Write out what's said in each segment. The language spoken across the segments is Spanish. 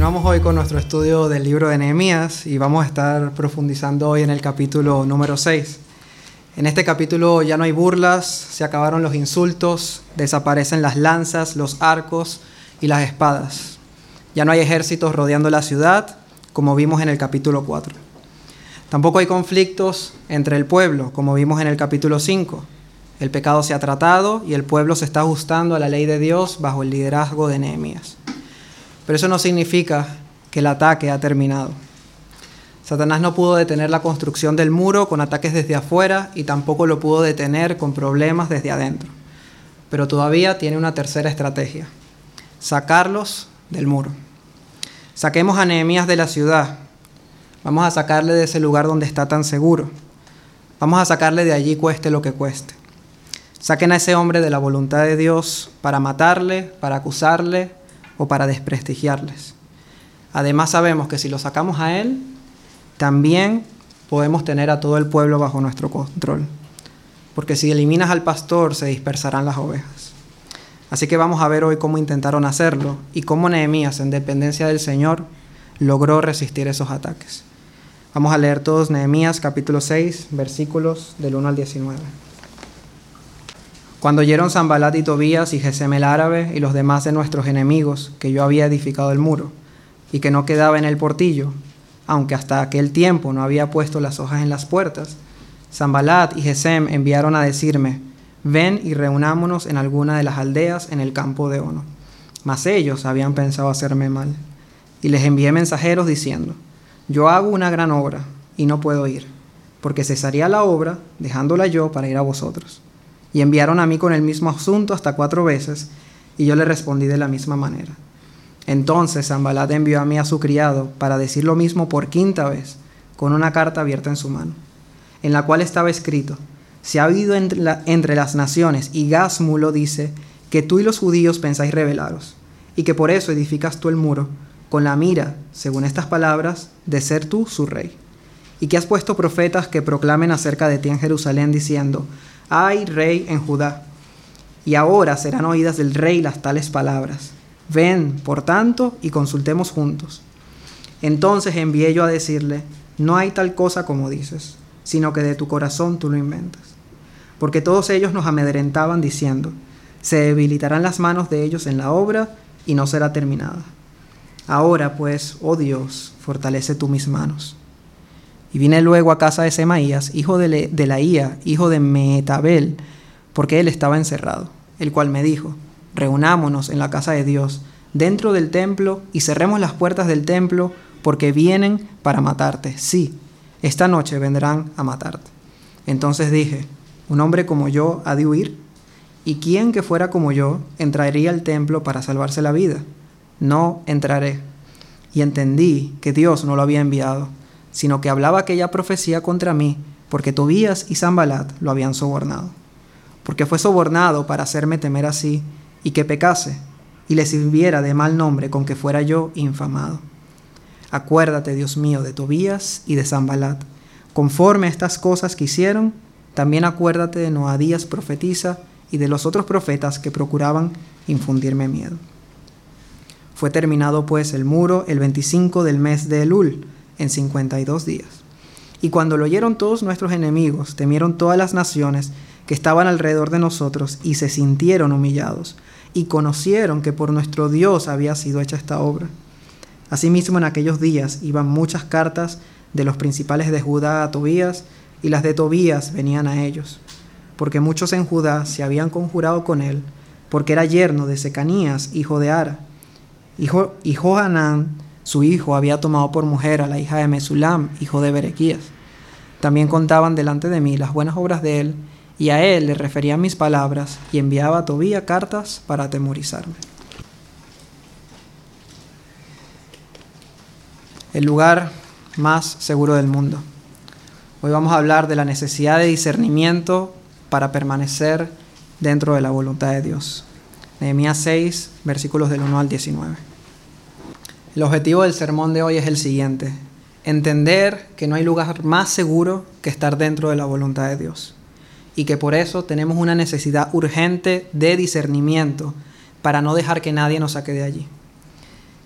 Continuamos hoy con nuestro estudio del libro de Nehemías y vamos a estar profundizando hoy en el capítulo número 6. En este capítulo ya no hay burlas, se acabaron los insultos, desaparecen las lanzas, los arcos y las espadas. Ya no hay ejércitos rodeando la ciudad, como vimos en el capítulo 4. Tampoco hay conflictos entre el pueblo, como vimos en el capítulo 5. El pecado se ha tratado y el pueblo se está ajustando a la ley de Dios bajo el liderazgo de Nehemías. Pero eso no significa que el ataque ha terminado. Satanás no pudo detener la construcción del muro con ataques desde afuera y tampoco lo pudo detener con problemas desde adentro. Pero todavía tiene una tercera estrategia, sacarlos del muro. Saquemos a Nehemías de la ciudad. Vamos a sacarle de ese lugar donde está tan seguro. Vamos a sacarle de allí cueste lo que cueste. Saquen a ese hombre de la voluntad de Dios para matarle, para acusarle, o para desprestigiarles. Además sabemos que si lo sacamos a Él, también podemos tener a todo el pueblo bajo nuestro control. Porque si eliminas al pastor, se dispersarán las ovejas. Así que vamos a ver hoy cómo intentaron hacerlo y cómo Nehemías, en dependencia del Señor, logró resistir esos ataques. Vamos a leer todos Nehemías capítulo 6, versículos del 1 al 19. Cuando oyeron Zambalat y Tobías y Gesem el árabe y los demás de nuestros enemigos que yo había edificado el muro y que no quedaba en el portillo, aunque hasta aquel tiempo no había puesto las hojas en las puertas, Zambalat y Gesem enviaron a decirme, ven y reunámonos en alguna de las aldeas en el campo de Ono. Mas ellos habían pensado hacerme mal. Y les envié mensajeros diciendo, yo hago una gran obra y no puedo ir, porque cesaría la obra dejándola yo para ir a vosotros. Y enviaron a mí con el mismo asunto hasta cuatro veces, y yo le respondí de la misma manera. Entonces Zambalat envió a mí a su criado para decir lo mismo por quinta vez, con una carta abierta en su mano, en la cual estaba escrito, se ha habido entre, las naciones, y Gásmulo dice, que tú y los judíos pensáis rebelaros, y que por eso edificas tú el muro, con la mira, según estas palabras, de ser tú su rey. Y que has puesto profetas que proclamen acerca de ti en Jerusalén, diciendo, hay rey en Judá. Y ahora serán oídas del rey las tales palabras. Ven, por tanto, y consultemos juntos. Entonces envié yo a decirle, no hay tal cosa como dices, sino que de tu corazón tú lo inventas. Porque todos ellos nos amedrentaban diciendo, se debilitarán las manos de ellos en la obra y no será terminada. Ahora pues, oh Dios, fortalece tú mis manos. Y vine luego a casa de Semaías, hijo de, Laía, hijo de Metabel, porque él estaba encerrado, el cual me dijo, reunámonos en la casa de Dios, dentro del templo, y cerremos las puertas del templo, porque vienen para matarte. Sí, esta noche vendrán a matarte. Entonces dije, un hombre como yo ha de huir, ¿y quién que fuera como yo entraría al templo para salvarse la vida? No entraré. Y entendí que Dios no lo había enviado sino que hablaba aquella profecía contra mí, porque Tobías y Zambalat lo habían sobornado. Porque fue sobornado para hacerme temer así, y que pecase, y le sirviera de mal nombre con que fuera yo infamado. Acuérdate, Dios mío, de Tobías y de Zambalat. Conforme a estas cosas que hicieron, también acuérdate de Noadías profetiza y de los otros profetas que procuraban infundirme miedo. Fue terminado pues el muro el 25 del mes de Elul, en 52 días. Y cuando lo oyeron todos nuestros enemigos, temieron todas las naciones que estaban alrededor de nosotros y se sintieron humillados, y conocieron que por nuestro Dios había sido hecha esta obra. Asimismo en aquellos días iban muchas cartas de los principales de Judá a Tobías, y las de Tobías venían a ellos, porque muchos en Judá se habían conjurado con él, porque era yerno de Secanías, hijo de Ara, hijo, y Johanán, su hijo había tomado por mujer a la hija de Mesulam, hijo de Berequías. También contaban delante de mí las buenas obras de él, y a él le referían mis palabras, y enviaba a Tobía cartas para atemorizarme. El lugar más seguro del mundo. Hoy vamos a hablar de la necesidad de discernimiento para permanecer dentro de la voluntad de Dios. Nehemías 6, versículos del 1 al 19. El objetivo del sermón de hoy es el siguiente, entender que no hay lugar más seguro que estar dentro de la voluntad de Dios y que por eso tenemos una necesidad urgente de discernimiento para no dejar que nadie nos saque de allí.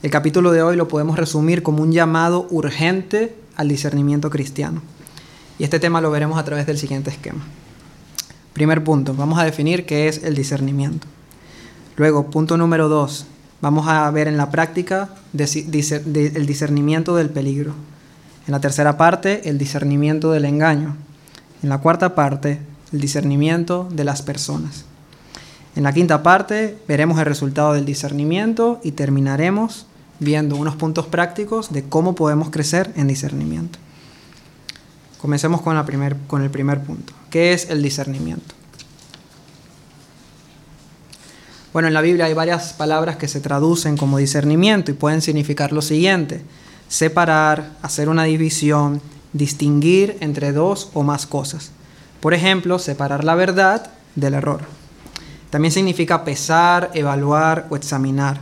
El capítulo de hoy lo podemos resumir como un llamado urgente al discernimiento cristiano. Y este tema lo veremos a través del siguiente esquema. Primer punto, vamos a definir qué es el discernimiento. Luego, punto número dos, vamos a ver en la práctica el discernimiento del peligro. En la tercera parte, el discernimiento del engaño. En la cuarta parte, el discernimiento de las personas. En la quinta parte, veremos el resultado del discernimiento y terminaremos viendo unos puntos prácticos de cómo podemos crecer en discernimiento. Comencemos con, el primer punto. ¿Qué es el discernimiento? Bueno, en la Biblia hay varias palabras que se traducen como discernimiento y pueden significar lo siguiente. Separar, hacer una división, distinguir entre dos o más cosas. Por ejemplo, separar la verdad del error. También significa pesar, evaluar o examinar.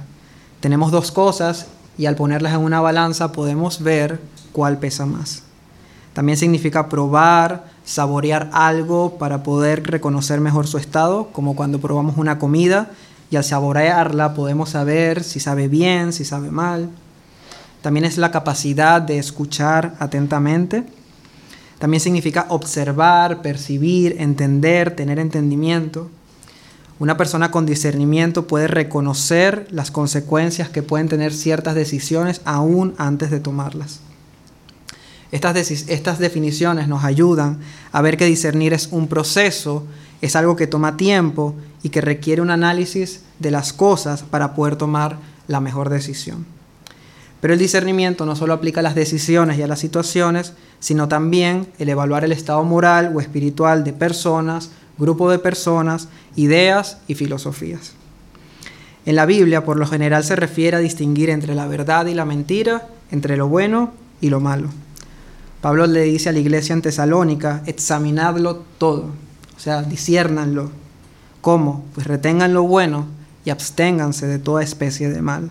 Tenemos dos cosas y al ponerlas en una balanza podemos ver cuál pesa más. También significa probar, saborear algo para poder reconocer mejor su estado, como cuando probamos una comida y al saborearla podemos saber si sabe bien, si sabe mal. También es la capacidad de escuchar atentamente. También significa observar, percibir, entender, tener entendimiento. Una persona con discernimiento puede reconocer las consecuencias que pueden tener ciertas decisiones aún antes de tomarlas. Estas, estas, definiciones nos ayudan a ver que discernir es un proceso, es algo que toma tiempo y que requiere un análisis de las cosas para poder tomar la mejor decisión. Pero el discernimiento no solo aplica a las decisiones y a las situaciones, sino también el evaluar el estado moral o espiritual de personas, grupo de personas, ideas y filosofías. En la Biblia, por lo general, se refiere a distinguir entre la verdad y la mentira, entre lo bueno y lo malo. Pablo le dice a la iglesia en Tesalónica, examinadlo todo, o sea, disciernanlo. ¿Cómo? Pues retengan lo bueno y absténganse de toda especie de mal.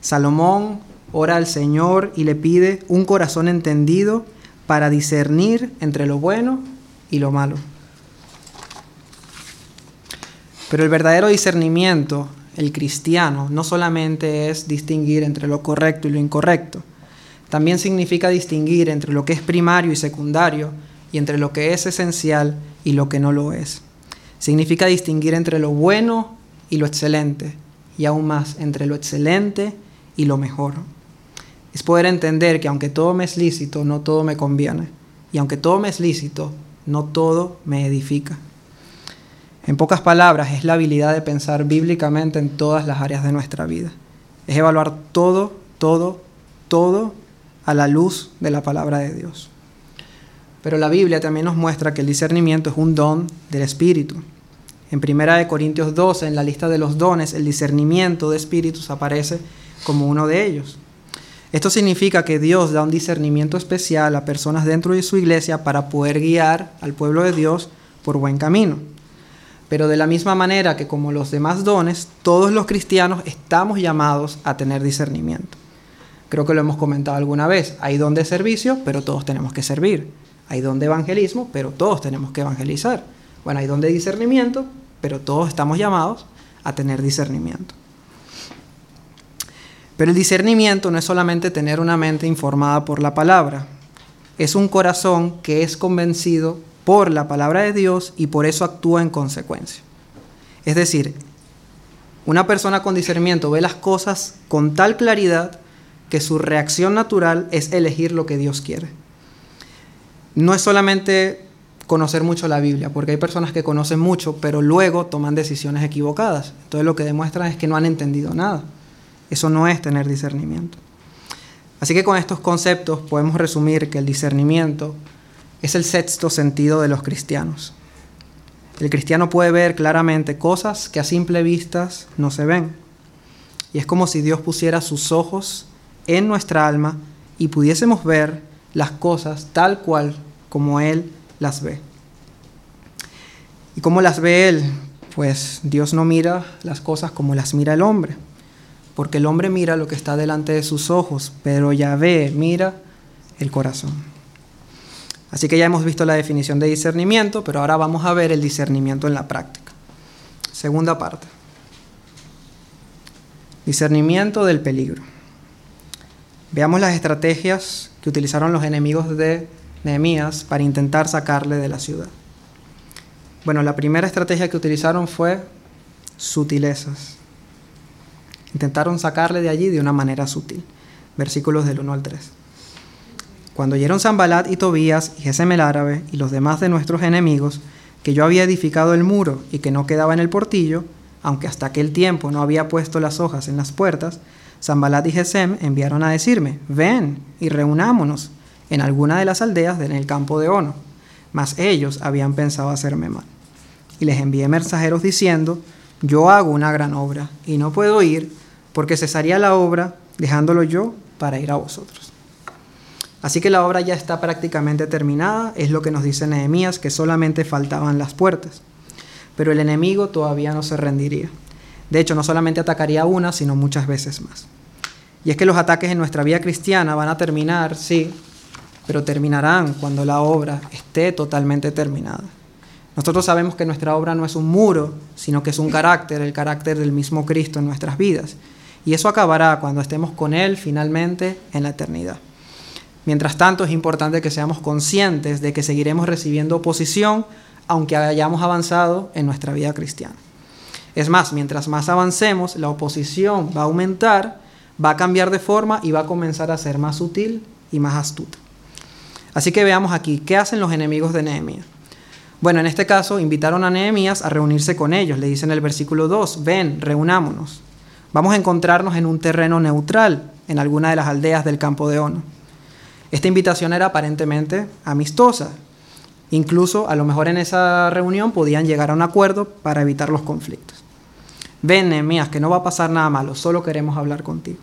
Salomón ora al Señor y le pide un corazón entendido para discernir entre lo bueno y lo malo. Pero el verdadero discernimiento, el cristiano, no solamente es distinguir entre lo correcto y lo incorrecto, también significa distinguir entre lo que es primario y secundario y entre lo que es esencial y lo que no lo es. Significa distinguir entre lo bueno y lo excelente y aún más entre lo excelente y lo mejor. Es poder entender que aunque todo me es lícito, no todo me conviene. Y aunque todo me es lícito, no todo me edifica. En pocas palabras, es la habilidad de pensar bíblicamente en todas las áreas de nuestra vida. Es evaluar todo, todo, todo a la luz de la palabra de Dios. Pero la Biblia también nos muestra que el discernimiento es un don del Espíritu. En 1 Corintios 12, en la lista de los dones, el discernimiento de espíritus aparece como uno de ellos. Esto significa que Dios da un discernimiento especial a personas dentro de su iglesia para poder guiar al pueblo de Dios por buen camino. Pero de la misma manera que como los demás dones, todos los cristianos estamos llamados a tener discernimiento. Creo que lo hemos comentado alguna vez. Hay don de servicio, pero todos tenemos que servir. Hay don de evangelismo, pero todos tenemos que evangelizar. Bueno, hay don de discernimiento, pero todos estamos llamados a tener discernimiento. Pero el discernimiento no es solamente tener una mente informada por la palabra, es un corazón que es convencido por la palabra de Dios y por eso actúa en consecuencia. Es decir, una persona con discernimiento ve las cosas con tal claridad que su reacción natural es elegir lo que Dios quiere. No es solamente conocer mucho la Biblia, porque hay personas que conocen mucho, pero luego toman decisiones equivocadas. Entonces lo que demuestran es que no han entendido nada. Eso no es tener discernimiento. Así que con estos conceptos podemos resumir que el discernimiento es el sexto sentido de los cristianos. El cristiano puede ver claramente cosas que a simple vista no se ven. Y es como si Dios pusiera sus ojos en nuestra alma y pudiésemos ver las cosas tal cual como Él las ve. ¿Y cómo las ve Él? Pues Dios no mira las cosas como las mira el hombre, porque el hombre mira lo que está delante de sus ojos, pero Yahvé mira el corazón. Así que ya hemos visto la definición de discernimiento, pero ahora vamos a ver el discernimiento en la práctica. Segunda parte. Discernimiento del peligro. Veamos las estrategias que utilizaron los enemigos de Nehemías para intentar sacarle de la ciudad. Bueno, la primera estrategia que utilizaron fue sutilezas. Intentaron sacarle de allí de una manera sutil. Versículos del 1 al 3. Cuando oyeron Zambalat y Tobías y Gesem el árabe y los demás de nuestros enemigos que yo había edificado el muro y que no quedaba en el portillo, aunque hasta aquel tiempo no había puesto las hojas en las puertas, Zambalat y Gesem enviaron a decirme, ven y reunámonos en alguna de las aldeas en el campo de Ono. Mas ellos habían pensado hacerme mal. Y les envié mensajeros diciendo, yo hago una gran obra y no puedo ir porque cesaría la obra dejándolo yo para ir a vosotros. Así que la obra ya está prácticamente terminada, es lo que nos dice Nehemías, que solamente faltaban las puertas. Pero el enemigo todavía no se rendiría. De hecho, no solamente atacaría una, sino muchas veces más. Y es que los ataques en nuestra vida cristiana van a terminar, sí, pero terminarán cuando la obra esté totalmente terminada. Nosotros sabemos que nuestra obra no es un muro, sino que es un carácter, el carácter del mismo Cristo en nuestras vidas. Y eso acabará cuando estemos con Él finalmente en la eternidad. Mientras tanto, es importante que seamos conscientes de que seguiremos recibiendo oposición aunque hayamos avanzado en nuestra vida cristiana. Es más, mientras más avancemos, la oposición va a aumentar, va a cambiar de forma y va a comenzar a ser más sutil y más astuta. Así que veamos aquí, ¿qué hacen los enemigos de Nehemías? Bueno, en este caso invitaron a Nehemías a reunirse con ellos. Le dicen en el versículo 2, ven, reunámonos. Vamos a encontrarnos en un terreno neutral, en alguna de las aldeas del campo de Ono. Esta invitación era aparentemente amistosa. Incluso a lo mejor en esa reunión podían llegar a un acuerdo para evitar los conflictos. Ven, Nehemías, que no va a pasar nada malo, solo queremos hablar contigo.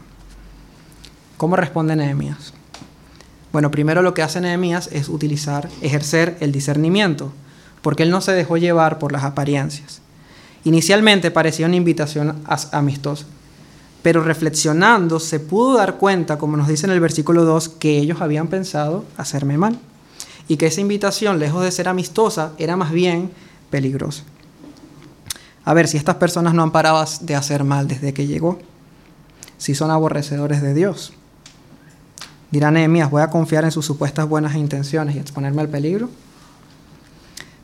¿Cómo responde Nehemías? Bueno, primero lo que hace Nehemías es utilizar, ejercer el discernimiento, porque él no se dejó llevar por las apariencias. Inicialmente parecía una invitación amistosa, pero reflexionando se pudo dar cuenta, como nos dice en el versículo 2, que ellos habían pensado hacerme mal y que esa invitación, lejos de ser amistosa, era más bien peligrosa. A ver, si estas personas no han parado de hacer mal desde que llegó, si son aborrecedores de Dios. Dirá Nehemías, voy a confiar en sus supuestas buenas intenciones y exponerme al peligro.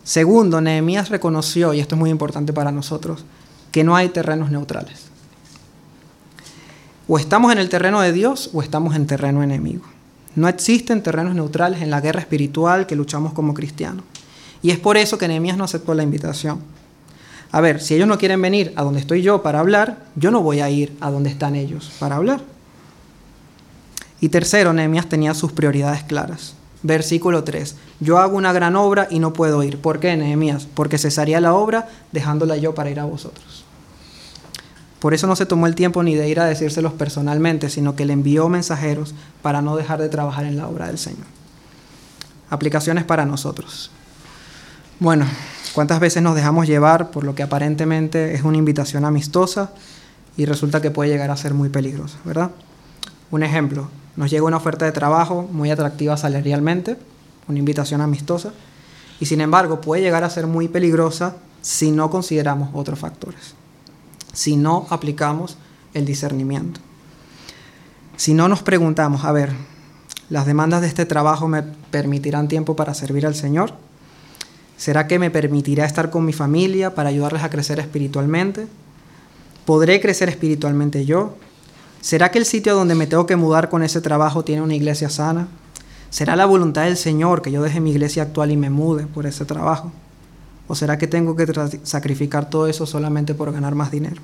Segundo, Nehemías reconoció, y esto es muy importante para nosotros, que no hay terrenos neutrales. O estamos en el terreno de Dios o estamos en terreno enemigo. No existen terrenos neutrales en la guerra espiritual que luchamos como cristianos. Y es por eso que Nehemías no aceptó la invitación. A ver, si ellos no quieren venir a donde estoy yo para hablar, yo no voy a ir a donde están ellos para hablar. Y tercero, Nehemías tenía sus prioridades claras. Versículo 3. Yo hago una gran obra y no puedo ir. ¿Por qué, Nehemías? Porque cesaría la obra dejándola yo para ir a vosotros. Por eso no se tomó el tiempo ni de ir a decírselos personalmente, sino que le envió mensajeros para no dejar de trabajar en la obra del Señor. Aplicaciones para nosotros. Bueno, ¿cuántas veces nos dejamos llevar por lo que aparentemente es una invitación amistosa y resulta que puede llegar a ser muy peligrosa, verdad? Un ejemplo, nos llega una oferta de trabajo muy atractiva salarialmente, una invitación amistosa, y sin embargo puede llegar a ser muy peligrosa si no consideramos otros factores, si no aplicamos el discernimiento. Si no nos preguntamos, a ver, ¿las demandas de este trabajo me permitirán tiempo para servir al Señor? ¿Será que me permitirá estar con mi familia para ayudarles a crecer espiritualmente? ¿Podré crecer espiritualmente yo? ¿Será que el sitio donde me tengo que mudar con ese trabajo tiene una iglesia sana? ¿Será la voluntad del Señor que yo deje mi iglesia actual y me mude por ese trabajo? ¿O será que tengo que sacrificar todo eso solamente por ganar más dinero?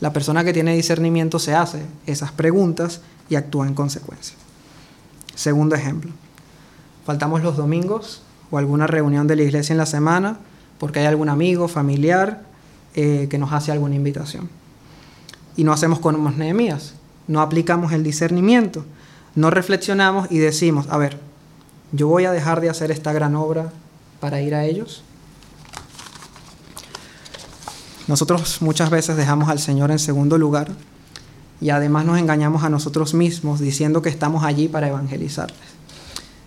La persona que tiene discernimiento se hace esas preguntas y actúa en consecuencia. Segundo ejemplo. Faltamos los domingos o alguna reunión de la iglesia en la semana porque hay algún amigo, familiar eh, que nos hace alguna invitación y no hacemos como Nehemías. No aplicamos el discernimiento, no reflexionamos y decimos, a ver, yo voy a dejar de hacer esta gran obra para ir a ellos. Nosotros muchas veces dejamos al Señor en segundo lugar y además nos engañamos a nosotros mismos diciendo que estamos allí para evangelizarles.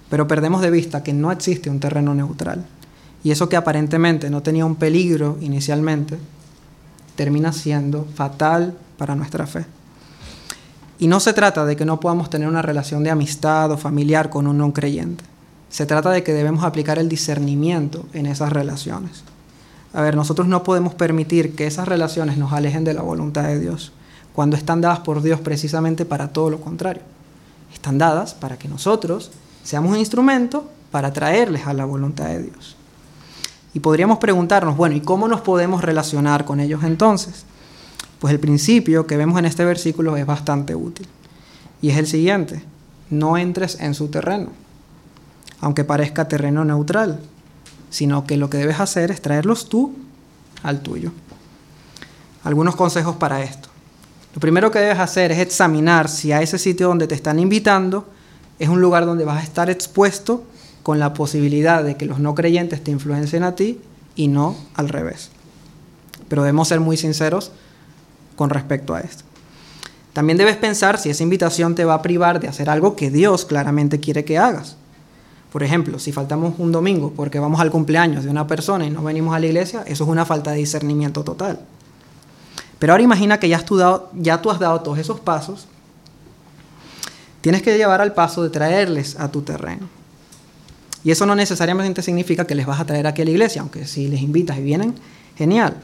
Pero perdemos de vista que no existe un terreno neutral. Y eso que aparentemente no tenía un peligro inicialmente, termina siendo fatal para nuestra fe. Y no se trata de que no podamos tener una relación de amistad o familiar con un no creyente. Se trata de que debemos aplicar el discernimiento en esas relaciones. A ver, nosotros no podemos permitir que esas relaciones nos alejen de la voluntad de Dios, cuando están dadas por Dios precisamente para todo lo contrario. Están dadas para que nosotros seamos un instrumento para traerles a la voluntad de Dios. Y podríamos preguntarnos, bueno, ¿y cómo nos podemos relacionar con ellos entonces? Pues el principio que vemos en este versículo es bastante útil. Y es el siguiente, no entres en su terreno, aunque parezca terreno neutral, sino que lo que debes hacer es traerlos tú al tuyo. Algunos consejos para esto. Lo primero que debes hacer es examinar si a ese sitio donde te están invitando es un lugar donde vas a estar expuesto con la posibilidad de que los no creyentes te influencien a ti y no al revés. Pero debemos ser muy sinceros con respecto a esto. También debes pensar si esa invitación te va a privar de hacer algo que Dios claramente quiere que hagas. Por ejemplo, si faltamos un domingo porque vamos al cumpleaños de una persona y no venimos a la iglesia, eso es una falta de discernimiento total. Pero ahora imagina que ya, tú, ya tú has dado todos esos pasos. Tienes que llevar al paso de traerles a tu terreno. Y eso no necesariamente significa que les vas a traer aquí a la iglesia, aunque si les invitas y vienen, genial.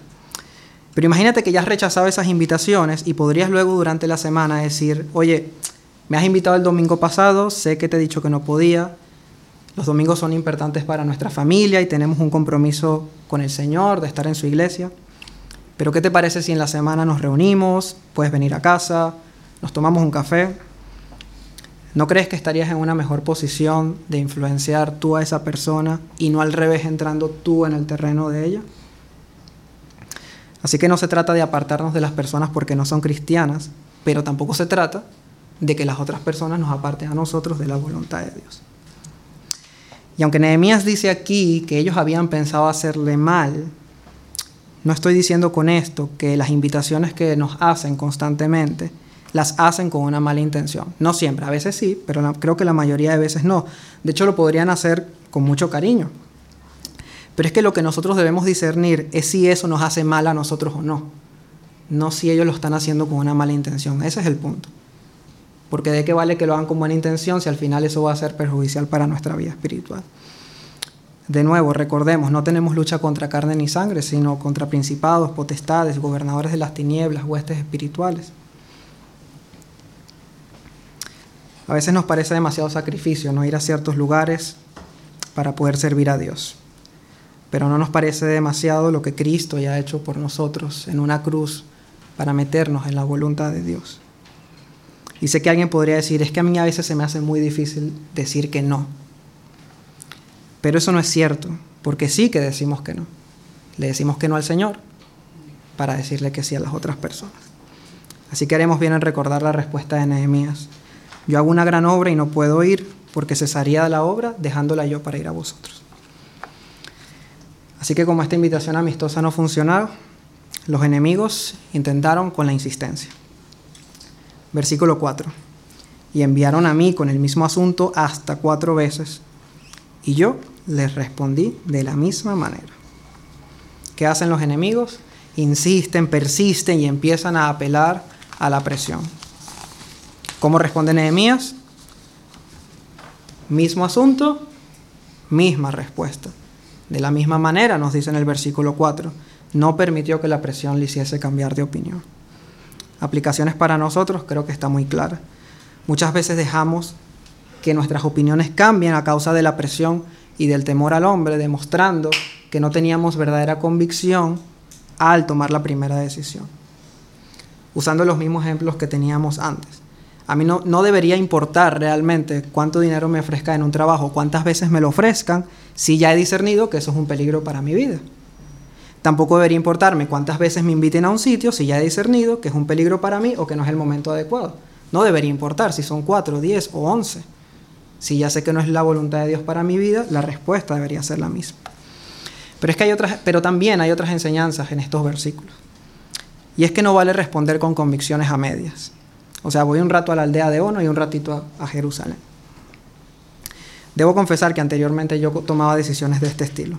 Pero imagínate que ya has rechazado esas invitaciones y podrías luego durante la semana decir, oye, me has invitado el domingo pasado, sé que te he dicho que no podía, los domingos son importantes para nuestra familia y tenemos un compromiso con el Señor de estar en su iglesia. Pero ¿qué te parece si en la semana nos reunimos, puedes venir a casa, nos tomamos un café? ¿No crees que estarías en una mejor posición de influenciar tú a esa persona y no al revés entrando tú en el terreno de ella? Así que no se trata de apartarnos de las personas porque no son cristianas, pero tampoco se trata de que las otras personas nos aparten a nosotros de la voluntad de Dios. Y aunque Nehemías dice aquí que ellos habían pensado hacerle mal, no estoy diciendo con esto que las invitaciones que nos hacen constantemente las hacen con una mala intención. No siempre, a veces sí, pero creo que la mayoría de veces no. De hecho, lo podrían hacer con mucho cariño. Pero es que lo que nosotros debemos discernir es si eso nos hace mal a nosotros o no. No si ellos lo están haciendo con una mala intención. Ese es el punto. Porque de qué vale que lo hagan con buena intención si al final eso va a ser perjudicial para nuestra vida espiritual. De nuevo, recordemos, no tenemos lucha contra carne ni sangre, sino contra principados, potestades, gobernadores de las tinieblas, huestes espirituales. A veces nos parece demasiado sacrificio no ir a ciertos lugares para poder servir a Dios pero no nos parece demasiado lo que Cristo ya ha hecho por nosotros en una cruz para meternos en la voluntad de Dios. Y sé que alguien podría decir, es que a mí a veces se me hace muy difícil decir que no. Pero eso no es cierto, porque sí que decimos que no. Le decimos que no al Señor para decirle que sí a las otras personas. Así que haremos bien en recordar la respuesta de Nehemías. Yo hago una gran obra y no puedo ir porque cesaría de la obra dejándola yo para ir a vosotros. Así que como esta invitación amistosa no funcionó, los enemigos intentaron con la insistencia. Versículo 4. Y enviaron a mí con el mismo asunto hasta cuatro veces, y yo les respondí de la misma manera. ¿Qué hacen los enemigos? Insisten, persisten y empiezan a apelar a la presión. ¿Cómo responde Nehemías? Mismo asunto, misma respuesta. De la misma manera, nos dice en el versículo 4, no permitió que la presión le hiciese cambiar de opinión. Aplicaciones para nosotros creo que está muy clara. Muchas veces dejamos que nuestras opiniones cambien a causa de la presión y del temor al hombre, demostrando que no teníamos verdadera convicción al tomar la primera decisión. Usando los mismos ejemplos que teníamos antes. A mí no, debería importar realmente cuánto dinero me ofrezca en un trabajo, cuántas veces me lo ofrezcan, si ya he discernido que eso es un peligro para mi vida. Tampoco debería importarme cuántas veces me inviten a un sitio si ya he discernido que es un peligro para mí o que no es el momento adecuado. No debería importar si son cuatro, diez o once. Si ya sé que no es la voluntad de Dios para mi vida, la respuesta debería ser la misma. Pero, es que hay otras, pero también hay otras enseñanzas en estos versículos. Y es que no vale responder con convicciones a medias. O sea, voy un rato a la aldea de Ono y un ratito a, Jerusalén. Debo confesar que anteriormente yo tomaba decisiones de este estilo.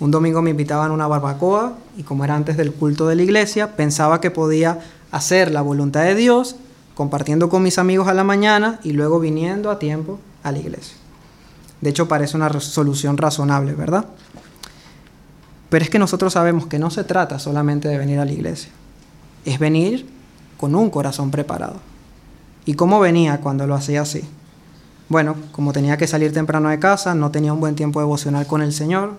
Un domingo me invitaban a una barbacoa y como era antes del culto de la iglesia, pensaba que podía hacer la voluntad de Dios, compartiendo con mis amigos a la mañana y luego viniendo a tiempo a la iglesia. De hecho, parece una solución razonable, ¿verdad? Pero es que nosotros sabemos que no se trata solamente de venir a la iglesia, es venir con un corazón preparado. ¿Y cómo venía cuando lo hacía así? Bueno, como tenía que salir temprano de casa, no tenía un buen tiempo devocional con el Señor,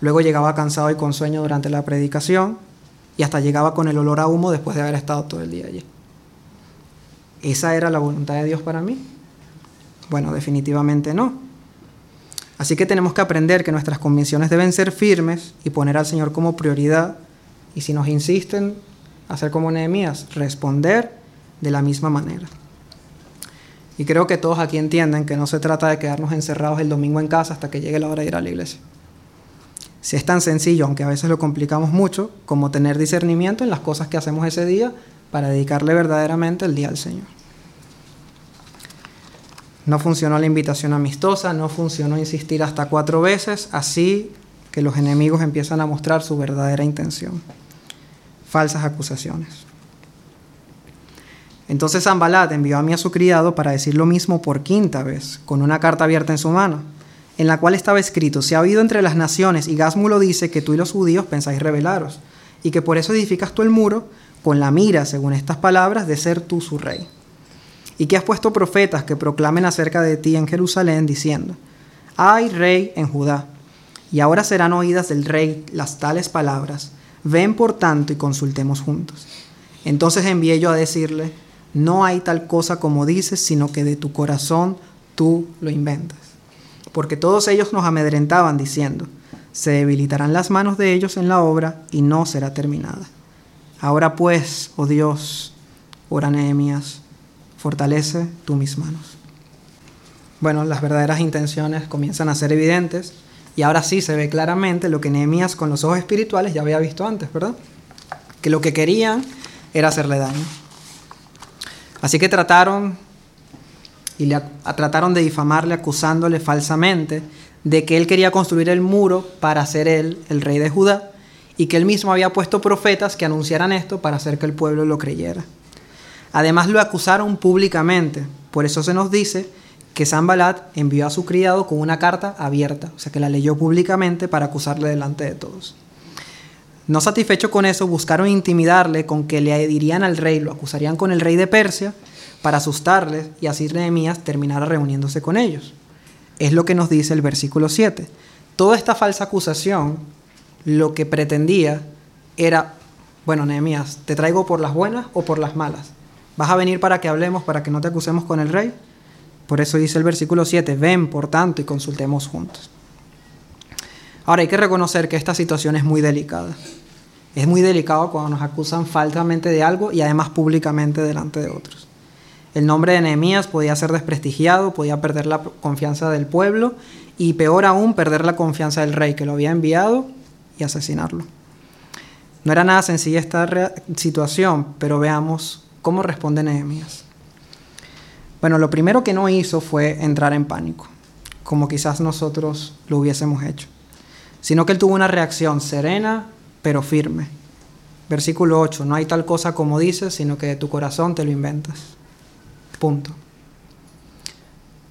luego llegaba cansado y con sueño durante la predicación y hasta llegaba con el olor a humo después de haber estado todo el día allí. ¿Esa era la voluntad de Dios para mí? Bueno, definitivamente no. Así que tenemos que aprender que nuestras convicciones deben ser firmes y poner al Señor como prioridad. Y si nos insisten, hacer como Nehemías, responder de la misma manera. Y creo que todos aquí entienden que no se trata de quedarnos encerrados el domingo en casa hasta que llegue la hora de ir a la iglesia. Si es tan sencillo, aunque a veces lo complicamos mucho, como tener discernimiento en las cosas que hacemos ese día para dedicarle verdaderamente el día al Señor. No funcionó la invitación amistosa, no funcionó insistir hasta cuatro veces, así que los enemigos empiezan a mostrar su verdadera intención. Falsas acusaciones. Entonces Zambalat envió a mí a su criado para decir lo mismo por quinta vez, con una carta abierta en su mano, en la cual estaba escrito, se ha oído entre las naciones y Gásmulo dice que tú y los judíos pensáis rebelaros, y que por eso edificas tú el muro, con la mira, según estas palabras, de ser tú su rey y que has puesto profetas que proclamen acerca de ti en Jerusalén, diciendo, hay rey en Judá, y ahora serán oídas del rey las tales palabras, ven por tanto y consultemos juntos. Entonces envié yo a decirle, no hay tal cosa como dices, sino que de tu corazón tú lo inventas. Porque todos ellos nos amedrentaban diciendo, se debilitarán las manos de ellos en la obra y no será terminada. Ahora pues, oh Dios, ora Nehemías, fortalece tú mis manos. Bueno, las verdaderas intenciones comienzan a ser evidentes y ahora sí se ve claramente lo que Nehemías con los ojos espirituales ya había visto antes, ¿verdad? Que lo que querían era hacerle daño. Así que trataron y le, trataron de difamarle acusándole falsamente de que él quería construir el muro para ser él el rey de Judá y que él mismo había puesto profetas que anunciaran esto para hacer que el pueblo lo creyera. Además lo acusaron públicamente. Por eso se nos dice que Sanbalat envió a su criado con una carta abierta, o sea que la leyó públicamente para acusarle delante de todos. No satisfecho con eso, buscaron intimidarle con que le dirían al rey, lo acusarían con el rey de Persia para asustarles y así Nehemías terminara reuniéndose con ellos. Es lo que nos dice el versículo 7. Toda esta falsa acusación lo que pretendía era, bueno, Nehemías, ¿te traigo por las buenas o por las malas? ¿Vas a venir para que hablemos, para que no te acusemos con el rey? Por eso dice el versículo 7, ven por tanto y consultemos juntos. Ahora hay que reconocer que esta situación es muy delicada. Es muy delicado cuando nos acusan falsamente de algo y además públicamente delante de otros. El nombre de Nehemías podía ser desprestigiado, podía perder la confianza del pueblo y peor aún perder la confianza del rey que lo había enviado y asesinarlo. No era nada sencilla esta situación, pero veamos ¿Cómo responde Nehemías? Bueno, lo primero que no hizo fue entrar en pánico, como quizás nosotros lo hubiésemos hecho, sino que él tuvo una reacción serena pero firme. Versículo 8, no hay tal cosa como dices, sino que de tu corazón te lo inventas. Punto.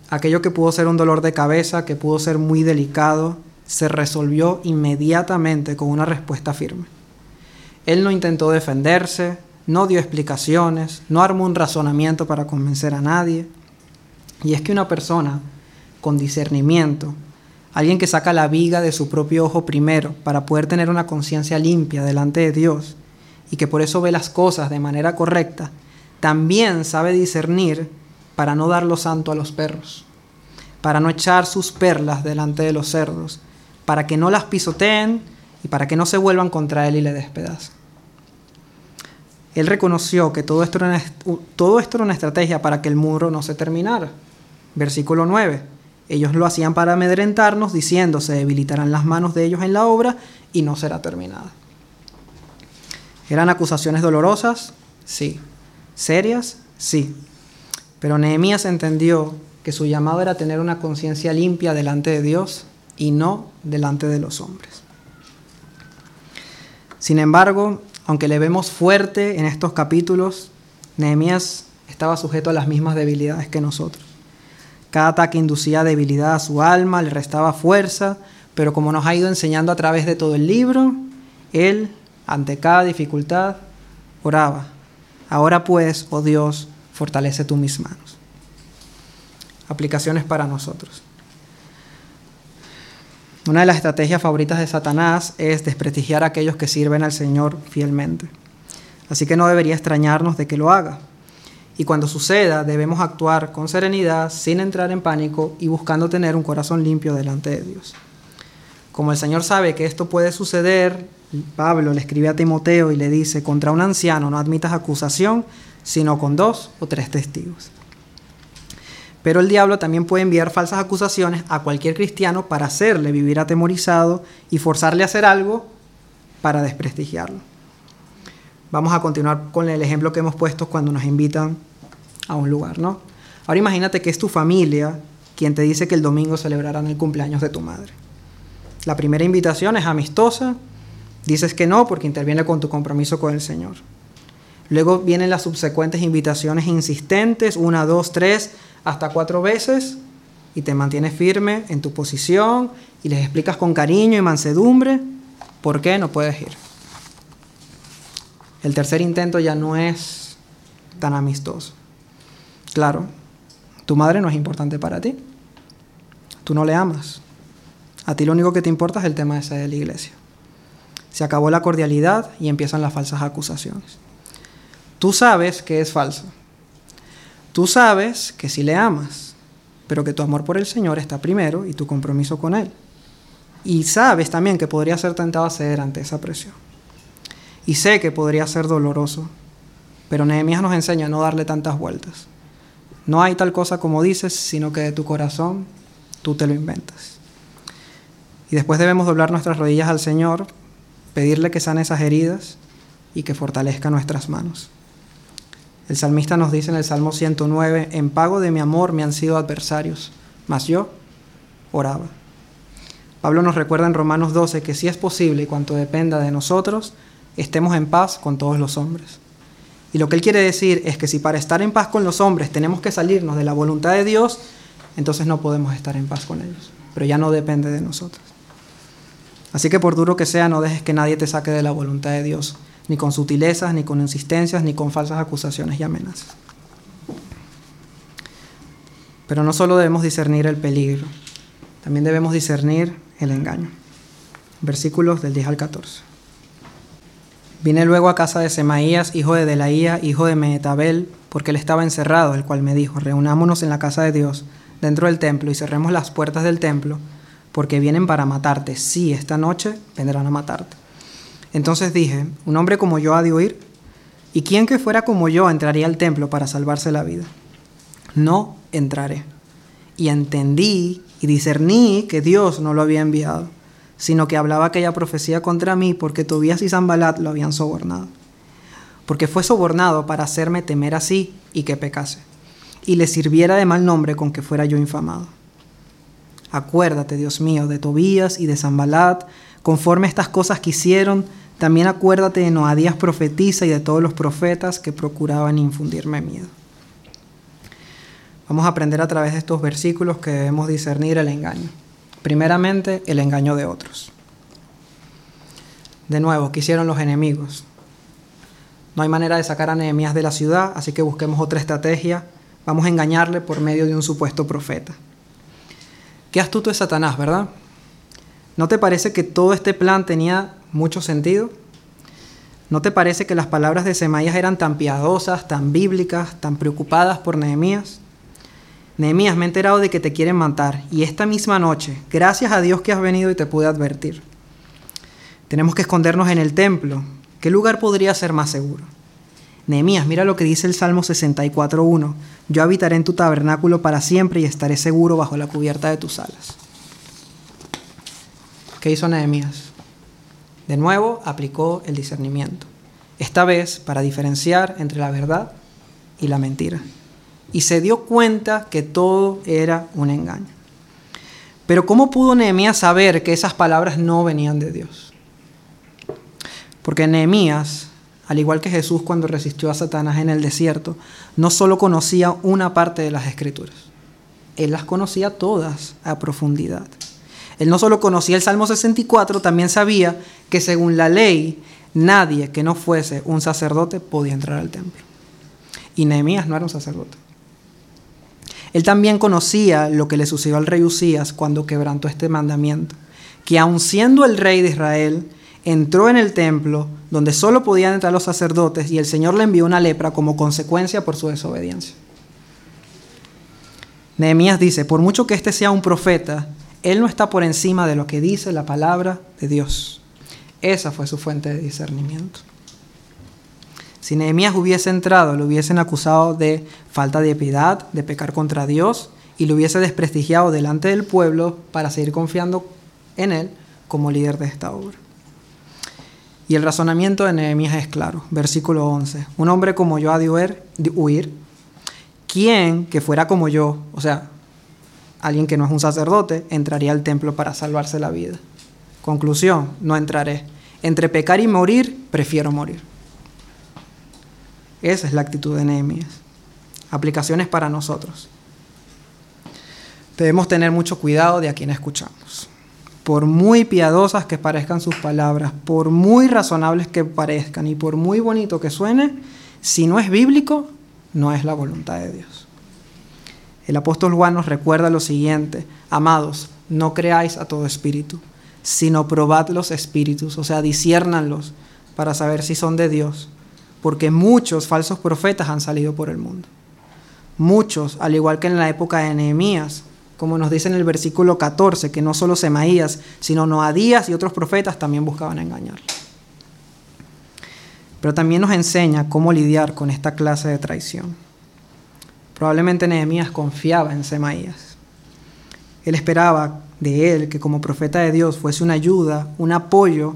Aquello que pudo ser un dolor de cabeza, que pudo ser muy delicado, se resolvió inmediatamente con una respuesta firme. Él no intentó defenderse, no dio explicaciones, no armó un razonamiento para convencer a nadie. Y es que una persona con discernimiento, alguien que saca la viga de su propio ojo primero para poder tener una conciencia limpia delante de Dios y que por eso ve las cosas de manera correcta, también sabe discernir para no dar lo santo a los perros, para no echar sus perlas delante de los cerdos, para que no las pisoteen y para que no se vuelvan contra él y le despedacen él reconoció que todo esto, era una, todo esto era una estrategia para que el muro no se terminara. Versículo 9. Ellos lo hacían para amedrentarnos, diciendo, se debilitarán las manos de ellos en la obra y no será terminada. ¿Eran acusaciones dolorosas? Sí. ¿Serias? Sí. Pero Nehemías entendió que su llamado era tener una conciencia limpia delante de Dios y no delante de los hombres. Sin embargo, aunque le vemos fuerte en estos capítulos, Nehemías estaba sujeto a las mismas debilidades que nosotros. Cada ataque inducía debilidad a su alma, le restaba fuerza, pero como nos ha ido enseñando a través de todo el libro, él, ante cada dificultad, oraba. Ahora pues, oh Dios, fortalece tú mis manos. Aplicaciones para nosotros. Una de las estrategias favoritas de Satanás es desprestigiar a aquellos que sirven al Señor fielmente. Así que no debería extrañarnos de que lo haga. Y cuando suceda, debemos actuar con serenidad, sin entrar en pánico y buscando tener un corazón limpio delante de Dios. Como el Señor sabe que esto puede suceder, Pablo le escribe a Timoteo y le dice, contra un anciano no admitas acusación, sino con dos o tres testigos. Pero el diablo también puede enviar falsas acusaciones a cualquier cristiano para hacerle vivir atemorizado y forzarle a hacer algo para desprestigiarlo. Vamos a continuar con el ejemplo que hemos puesto cuando nos invitan a un lugar, ¿no? Ahora imagínate que es tu familia quien te dice que el domingo celebrarán el cumpleaños de tu madre. La primera invitación es amistosa, dices que no porque interviene con tu compromiso con el Señor. Luego vienen las subsecuentes invitaciones insistentes, una, dos, tres, hasta cuatro veces, y te mantienes firme en tu posición y les explicas con cariño y mansedumbre por qué no puedes ir. El tercer intento ya no es tan amistoso. Claro, tu madre no es importante para ti. Tú no le amas. A ti lo único que te importa es el tema ese de la iglesia. Se acabó la cordialidad y empiezan las falsas acusaciones. Tú sabes que es falso. Tú sabes que sí le amas, pero que tu amor por el Señor está primero y tu compromiso con Él. Y sabes también que podría ser tentado a ceder ante esa presión. Y sé que podría ser doloroso, pero Nehemías nos enseña a no darle tantas vueltas. No hay tal cosa como dices, sino que de tu corazón tú te lo inventas. Y después debemos doblar nuestras rodillas al Señor, pedirle que sane esas heridas y que fortalezca nuestras manos. El salmista nos dice en el Salmo 109, en pago de mi amor me han sido adversarios, mas yo oraba. Pablo nos recuerda en Romanos 12 que si es posible y cuanto dependa de nosotros, estemos en paz con todos los hombres. Y lo que él quiere decir es que si para estar en paz con los hombres tenemos que salirnos de la voluntad de Dios, entonces no podemos estar en paz con ellos. Pero ya no depende de nosotros. Así que por duro que sea, no dejes que nadie te saque de la voluntad de Dios, ni con sutilezas, ni con insistencias, ni con falsas acusaciones y amenazas. Pero no solo debemos discernir el peligro, también debemos discernir el engaño. Versículos del 10 al 14. Vine luego a casa de Semaías, hijo de Delaía, hijo de Mehetabel, porque él estaba encerrado, el cual me dijo, reunámonos en la casa de Dios, dentro del templo, y cerremos las puertas del templo, porque vienen para matarte. Sí, esta noche vendrán a matarte. Entonces dije, un hombre como yo ha de huir, ¿y quién que fuera como yo entraría al templo para salvarse la vida? No entraré. Y entendí y discerní que Dios no lo había enviado sino que hablaba aquella profecía contra mí porque Tobías y Zambalat lo habían sobornado. Porque fue sobornado para hacerme temer así y que pecase, y le sirviera de mal nombre con que fuera yo infamado. Acuérdate, Dios mío, de Tobías y de Zambalat, conforme estas cosas que hicieron, también acuérdate de Noadías profetiza y de todos los profetas que procuraban infundirme miedo. Vamos a aprender a través de estos versículos que debemos discernir el engaño. Primeramente, el engaño de otros. De nuevo, ¿qué hicieron los enemigos? No hay manera de sacar a Nehemías de la ciudad, así que busquemos otra estrategia. Vamos a engañarle por medio de un supuesto profeta. Qué astuto es Satanás, ¿verdad? ¿No te parece que todo este plan tenía mucho sentido? ¿No te parece que las palabras de Semaías eran tan piadosas, tan bíblicas, tan preocupadas por Nehemías? Nehemías, me he enterado de que te quieren matar y esta misma noche, gracias a Dios que has venido y te pude advertir. Tenemos que escondernos en el templo. ¿Qué lugar podría ser más seguro? Nehemías, mira lo que dice el Salmo 64.1. Yo habitaré en tu tabernáculo para siempre y estaré seguro bajo la cubierta de tus alas. ¿Qué hizo Nehemías? De nuevo aplicó el discernimiento, esta vez para diferenciar entre la verdad y la mentira y se dio cuenta que todo era un engaño. Pero ¿cómo pudo Nehemías saber que esas palabras no venían de Dios? Porque Nehemías al igual que Jesús cuando resistió a Satanás en el desierto, no solo conocía una parte de las escrituras, él las conocía todas a profundidad. Él no solo conocía el Salmo 64, también sabía que según la ley, nadie que no fuese un sacerdote podía entrar al templo. Y Nehemías no era un sacerdote. Él también conocía lo que le sucedió al rey Usías cuando quebrantó este mandamiento, que aun siendo el rey de Israel, entró en el templo donde solo podían entrar los sacerdotes y el Señor le envió una lepra como consecuencia por su desobediencia. Nehemías dice, por mucho que éste sea un profeta, él no está por encima de lo que dice la palabra de Dios. Esa fue su fuente de discernimiento. Si Nehemías hubiese entrado, lo hubiesen acusado de falta de piedad, de pecar contra Dios, y lo hubiese desprestigiado delante del pueblo para seguir confiando en él como líder de esta obra. Y el razonamiento de Nehemías es claro. Versículo 11. Un hombre como yo ha de huir. ¿Quién que fuera como yo, o sea, alguien que no es un sacerdote, entraría al templo para salvarse la vida? Conclusión, no entraré. Entre pecar y morir, prefiero morir. Esa es la actitud de Nehemías. Aplicaciones para nosotros. Debemos tener mucho cuidado de a quien escuchamos. Por muy piadosas que parezcan sus palabras, por muy razonables que parezcan y por muy bonito que suene, si no es bíblico, no es la voluntad de Dios. El apóstol Juan nos recuerda lo siguiente, amados, no creáis a todo espíritu, sino probad los espíritus, o sea, disciernanlos para saber si son de Dios, porque muchos falsos profetas han salido por el mundo. Muchos, al igual que en la época de Nehemías, como nos dice en el versículo 14, que no solo Semaías, sino Noadías y otros profetas también buscaban engañar. Pero también nos enseña cómo lidiar con esta clase de traición. Probablemente Nehemías confiaba en Semaías. Él esperaba de él que como profeta de Dios fuese una ayuda, un apoyo,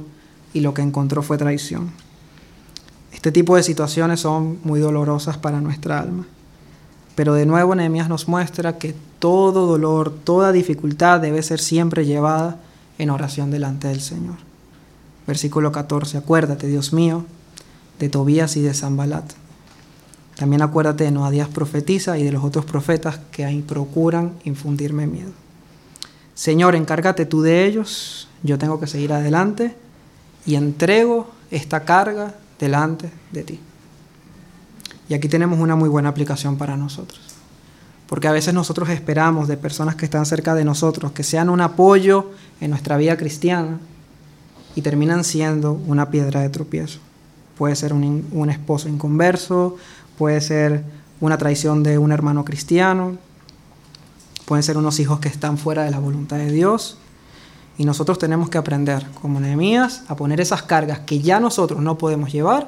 y lo que encontró fue traición. Este tipo de situaciones son muy dolorosas para nuestra alma. Pero de nuevo Nehemías nos muestra que todo dolor, toda dificultad debe ser siempre llevada en oración delante del Señor. Versículo 14. Acuérdate, Dios mío, de Tobías y de Zambalat. También acuérdate de Noadías profetiza y de los otros profetas que ahí procuran infundirme miedo. Señor, encárgate tú de ellos, yo tengo que seguir adelante y entrego esta carga delante de ti. Y aquí tenemos una muy buena aplicación para nosotros. Porque a veces nosotros esperamos de personas que están cerca de nosotros que sean un apoyo en nuestra vida cristiana y terminan siendo una piedra de tropiezo. Puede ser un, un esposo inconverso, puede ser una traición de un hermano cristiano, pueden ser unos hijos que están fuera de la voluntad de Dios, y nosotros tenemos que aprender, como Nehemías, a poner esas cargas que ya nosotros no podemos llevar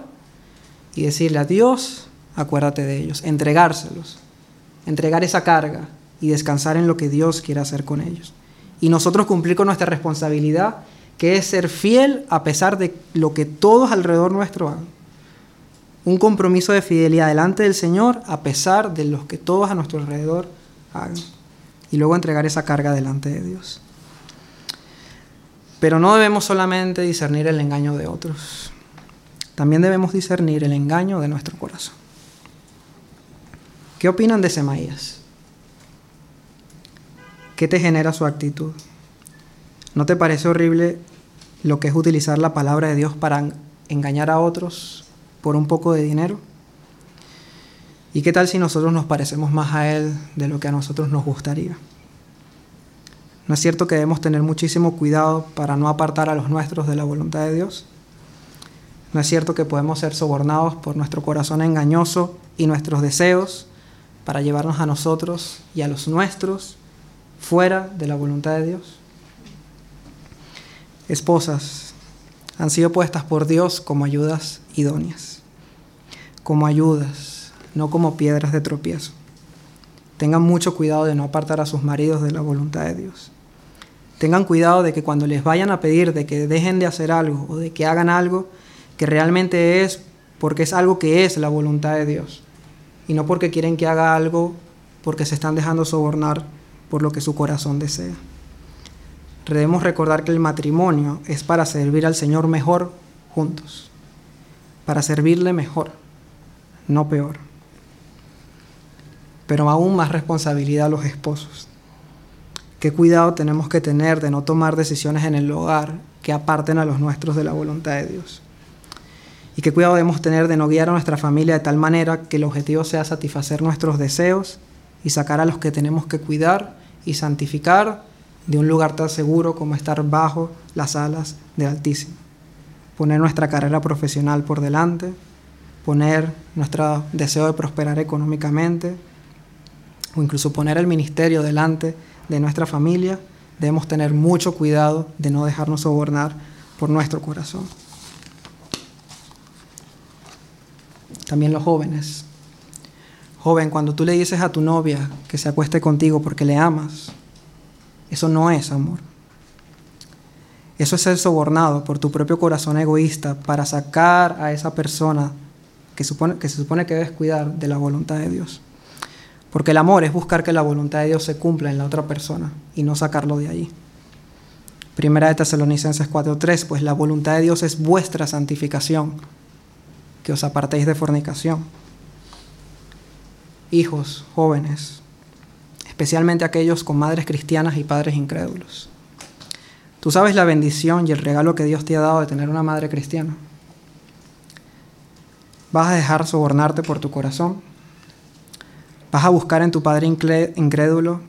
y decirle a Dios, acuérdate de ellos, entregárselos, entregar esa carga y descansar en lo que Dios quiere hacer con ellos. Y nosotros cumplir con nuestra responsabilidad, que es ser fiel a pesar de lo que todos alrededor nuestro hagan. Un compromiso de fidelidad delante del Señor a pesar de lo que todos a nuestro alrededor hagan. Y luego entregar esa carga delante de Dios. Pero no debemos solamente discernir el engaño de otros, también debemos discernir el engaño de nuestro corazón. ¿Qué opinan de Semaías? ¿Qué te genera su actitud? ¿No te parece horrible lo que es utilizar la palabra de Dios para engañar a otros por un poco de dinero? ¿Y qué tal si nosotros nos parecemos más a Él de lo que a nosotros nos gustaría? ¿No es cierto que debemos tener muchísimo cuidado para no apartar a los nuestros de la voluntad de Dios? ¿No es cierto que podemos ser sobornados por nuestro corazón engañoso y nuestros deseos para llevarnos a nosotros y a los nuestros fuera de la voluntad de Dios? Esposas han sido puestas por Dios como ayudas idóneas, como ayudas, no como piedras de tropiezo. Tengan mucho cuidado de no apartar a sus maridos de la voluntad de Dios. Tengan cuidado de que cuando les vayan a pedir de que dejen de hacer algo o de que hagan algo, que realmente es porque es algo que es la voluntad de Dios. Y no porque quieren que haga algo porque se están dejando sobornar por lo que su corazón desea. Debemos recordar que el matrimonio es para servir al Señor mejor juntos. para servirle mejor, no peor. Pero aún más responsabilidad a los esposos. Qué cuidado tenemos que tener de no tomar decisiones en el hogar que aparten a los nuestros de la voluntad de Dios. Y qué cuidado debemos tener de no guiar a nuestra familia de tal manera que el objetivo sea satisfacer nuestros deseos y sacar a los que tenemos que cuidar y santificar de un lugar tan seguro como estar bajo las alas del Altísimo. Poner nuestra carrera profesional por delante, poner nuestro deseo de prosperar económicamente o incluso poner el ministerio delante de nuestra familia, debemos tener mucho cuidado de no dejarnos sobornar por nuestro corazón. También los jóvenes. Joven, cuando tú le dices a tu novia que se acueste contigo porque le amas, eso no es amor. Eso es ser sobornado por tu propio corazón egoísta para sacar a esa persona que, supone, que se supone que debes cuidar de la voluntad de Dios. Porque el amor es buscar que la voluntad de Dios se cumpla en la otra persona y no sacarlo de allí. Primera de Tesalonicenses 4:3, pues la voluntad de Dios es vuestra santificación, que os apartéis de fornicación. Hijos, jóvenes, especialmente aquellos con madres cristianas y padres incrédulos. Tú sabes la bendición y el regalo que Dios te ha dado de tener una madre cristiana. ¿Vas a dejar sobornarte por tu corazón? ¿Vas a buscar en tu padre incrédulo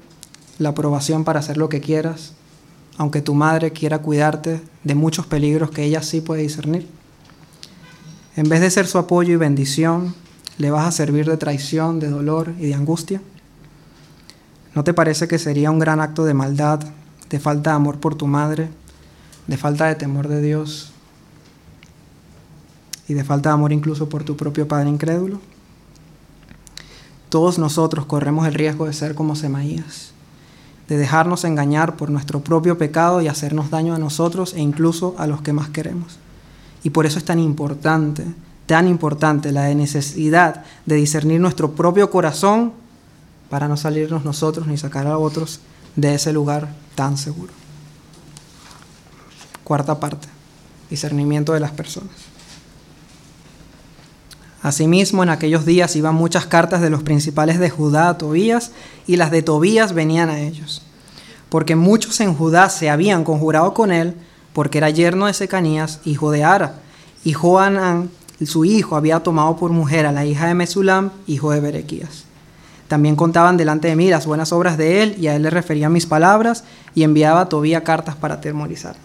la aprobación para hacer lo que quieras, aunque tu madre quiera cuidarte de muchos peligros que ella sí puede discernir? En vez de ser su apoyo y bendición, ¿le vas a servir de traición, de dolor y de angustia? ¿No te parece que sería un gran acto de maldad, de falta de amor por tu madre, de falta de temor de Dios y de falta de amor incluso por tu propio padre incrédulo? Todos nosotros corremos el riesgo de ser como Semaías, de dejarnos engañar por nuestro propio pecado y hacernos daño a nosotros e incluso a los que más queremos. Y por eso es tan importante, tan importante la necesidad de discernir nuestro propio corazón para no salirnos nosotros ni sacar a otros de ese lugar tan seguro. Cuarta parte, discernimiento de las personas. Asimismo, en aquellos días iban muchas cartas de los principales de Judá a Tobías, y las de Tobías venían a ellos, porque muchos en Judá se habían conjurado con él porque era yerno de Secanías, hijo de Ara, y Joanán, su hijo, había tomado por mujer a la hija de Mesulam, hijo de Berequías. También contaban delante de mí las buenas obras de él, y a él le referían mis palabras, y enviaba a Tobía cartas para atemorizarme.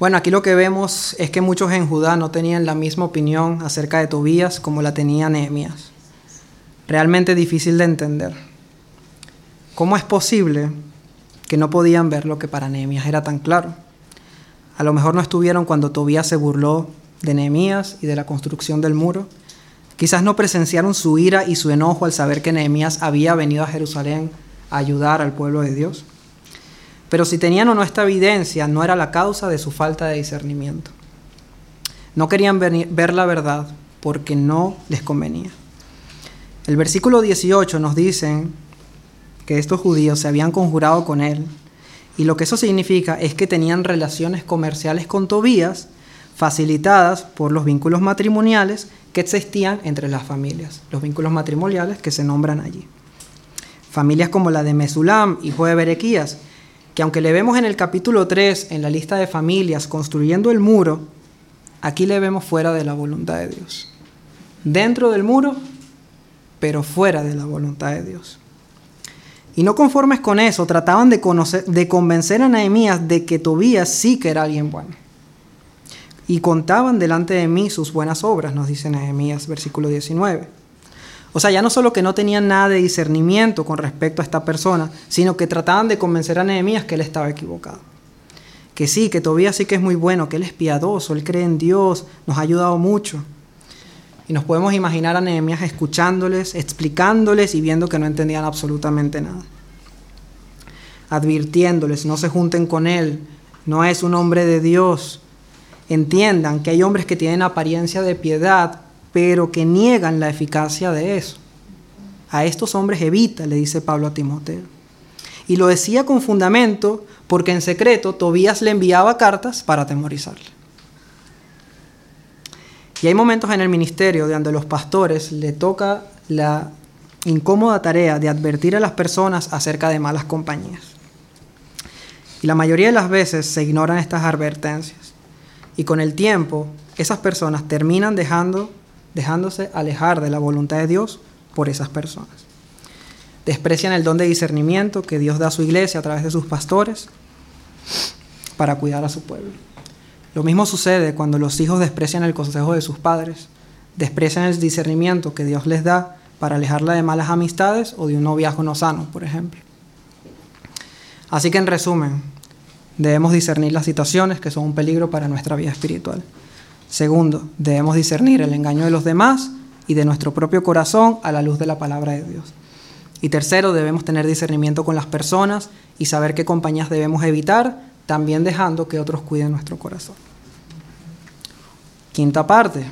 Bueno, aquí lo que vemos es que muchos en Judá no tenían la misma opinión acerca de Tobías como la tenía Nehemías. Realmente difícil de entender. ¿Cómo es posible que no podían ver lo que para Nehemías era tan claro. A lo mejor no estuvieron cuando Tobías se burló de Nehemías y de la construcción del muro. Quizás no presenciaron su ira y su enojo al saber que Nehemías había venido a Jerusalén a ayudar al pueblo de Dios. Pero si tenían o no esta evidencia, no era la causa de su falta de discernimiento. No querían ver la verdad porque no les convenía. El versículo 18 nos dice que estos judíos se habían conjurado con él. Y lo que eso significa es que tenían relaciones comerciales con Tobías facilitadas por los vínculos matrimoniales que existían entre las familias, los vínculos matrimoniales que se nombran allí. Familias como la de Mesulam, hijo de Berequías, que aunque le vemos en el capítulo 3 en la lista de familias construyendo el muro, aquí le vemos fuera de la voluntad de Dios. Dentro del muro, pero fuera de la voluntad de Dios. Y no conformes con eso, trataban de, de convencer a Nehemías de que Tobías sí que era alguien bueno. Y contaban delante de mí sus buenas obras, nos dice Nehemías, versículo 19. O sea, ya no solo que no tenían nada de discernimiento con respecto a esta persona, sino que trataban de convencer a Nehemías que él estaba equivocado. Que sí, que Tobías sí que es muy bueno, que él es piadoso, él cree en Dios, nos ha ayudado mucho. Y nos podemos imaginar a Nehemías escuchándoles, explicándoles y viendo que no entendían absolutamente nada. Advirtiéndoles, no se junten con él, no es un hombre de Dios. Entiendan que hay hombres que tienen apariencia de piedad, pero que niegan la eficacia de eso. A estos hombres evita, le dice Pablo a Timoteo. Y lo decía con fundamento porque en secreto Tobías le enviaba cartas para atemorizarle. Y hay momentos en el ministerio donde a los pastores le toca la incómoda tarea de advertir a las personas acerca de malas compañías. Y la mayoría de las veces se ignoran estas advertencias. Y con el tiempo, esas personas terminan dejando, dejándose alejar de la voluntad de Dios por esas personas. Desprecian el don de discernimiento que Dios da a su iglesia a través de sus pastores para cuidar a su pueblo. Lo mismo sucede cuando los hijos desprecian el consejo de sus padres, desprecian el discernimiento que Dios les da para alejarla de malas amistades o de un noviazgo no sano, por ejemplo. Así que en resumen, debemos discernir las situaciones que son un peligro para nuestra vida espiritual. Segundo, debemos discernir el engaño de los demás y de nuestro propio corazón a la luz de la palabra de Dios. Y tercero, debemos tener discernimiento con las personas y saber qué compañías debemos evitar, también dejando que otros cuiden nuestro corazón. Quinta parte.